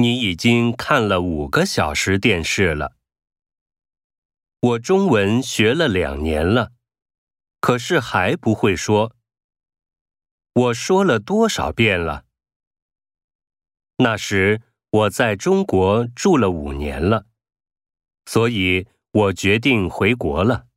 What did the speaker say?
你已经看了五个小时电视了。我中文学了两年了可是还不会说。我说了多少遍了？那时我在中国住了五年了所以我决定回国了。